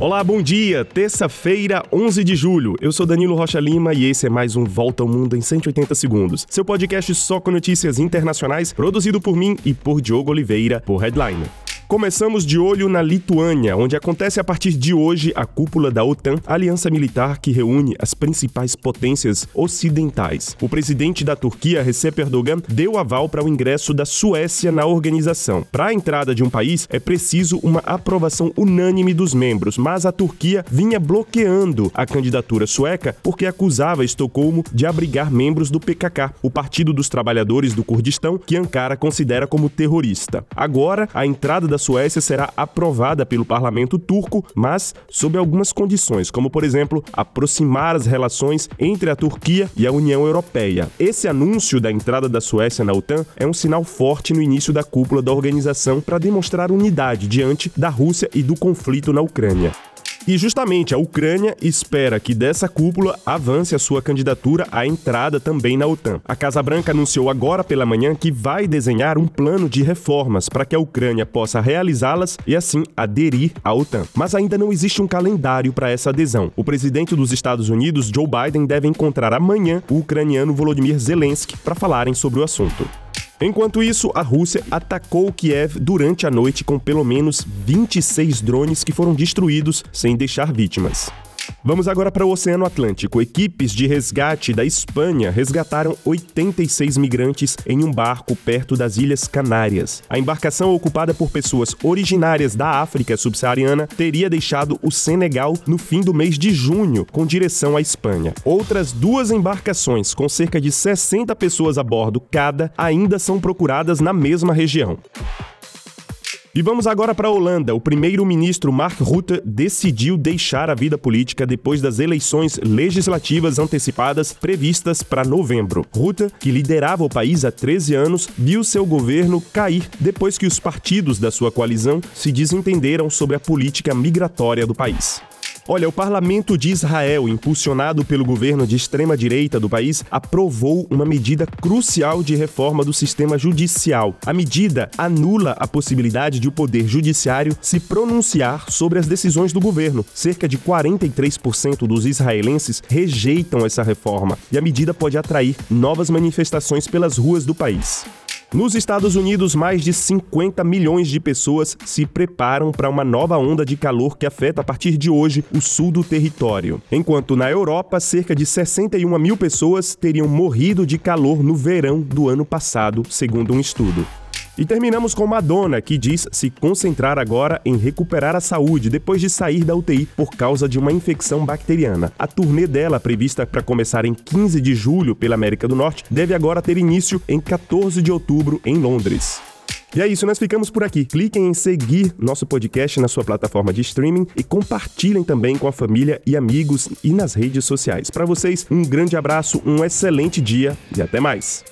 Olá, bom dia. Terça-feira, 11 de julho. Eu sou Danilo Rocha Lima e esse é mais um Volta ao Mundo em 180 segundos. Seu podcast só com notícias internacionais, produzido por mim e por Diogo Oliveira, por Headline. Começamos de olho na Lituânia, onde acontece a partir de hoje a cúpula da OTAN, aliança militar que reúne as principais potências ocidentais. O presidente da Turquia, Recep Erdogan, deu aval para o ingresso da Suécia na organização. Para a entrada de um país, é preciso uma aprovação unânime dos membros, mas a Turquia vinha bloqueando a candidatura sueca porque acusava Estocolmo de abrigar membros do PKK, o Partido dos Trabalhadores do Kurdistão, que Ankara considera como terrorista. Agora, a entrada da Suécia será aprovada pelo parlamento turco, mas sob algumas condições, como por exemplo, aproximar as relações entre a Turquia e a União Europeia. Esse anúncio da entrada da Suécia na OTAN é um sinal forte no início da cúpula da organização para demonstrar unidade diante da Rússia e do conflito na Ucrânia. E justamente a Ucrânia espera que dessa cúpula avance a sua candidatura à entrada também na OTAN. A Casa Branca anunciou agora pela manhã que vai desenhar um plano de reformas para que a Ucrânia possa realizá-las e assim aderir à OTAN. Mas ainda não existe um calendário para essa adesão. O presidente dos Estados Unidos, Joe Biden, deve encontrar amanhã o ucraniano Volodymyr Zelensky para falarem sobre o assunto. Enquanto isso, a Rússia atacou Kiev durante a noite com pelo menos 26 drones que foram destruídos sem deixar vítimas. Vamos agora para o Oceano Atlântico. Equipes de resgate da Espanha resgataram 86 migrantes em um barco perto das Ilhas Canárias. A embarcação, ocupada por pessoas originárias da África subsaariana, teria deixado o Senegal no fim do mês de junho, com direção à Espanha. Outras duas embarcações, com cerca de 60 pessoas a bordo cada, ainda são procuradas na mesma região. E vamos agora para a Holanda. O primeiro-ministro Mark Rutte decidiu deixar a vida política depois das eleições legislativas antecipadas previstas para novembro. Rutte, que liderava o país há 13 anos, viu seu governo cair depois que os partidos da sua coalizão se desentenderam sobre a política migratória do país. Olha, o parlamento de Israel, impulsionado pelo governo de extrema-direita do país, aprovou uma medida crucial de reforma do sistema judicial. A medida anula a possibilidade de o poder judiciário se pronunciar sobre as decisões do governo. Cerca de 43% dos israelenses rejeitam essa reforma e a medida pode atrair novas manifestações pelas ruas do país. Nos Estados Unidos, mais de 50 milhões de pessoas se preparam para uma nova onda de calor que afeta a partir de hoje o sul do território. Enquanto na Europa, cerca de 61 mil pessoas teriam morrido de calor no verão do ano passado, segundo um estudo. E terminamos com Madonna, que diz se concentrar agora em recuperar a saúde depois de sair da UTI por causa de uma infecção bacteriana. A turnê dela, prevista para começar em 15 de julho pela América do Norte, deve agora ter início em 14 de outubro em Londres. E é isso, nós ficamos por aqui. Cliquem em seguir nosso podcast na sua plataforma de streaming e compartilhem também com a família e amigos e nas redes sociais. Para vocês, um grande abraço, um excelente dia e até mais.